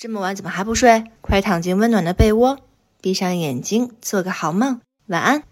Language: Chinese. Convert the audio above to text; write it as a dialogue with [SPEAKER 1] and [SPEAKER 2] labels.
[SPEAKER 1] 这么晚怎么还不睡？快躺进温暖的被窝闭上眼睛做个好梦。晚安。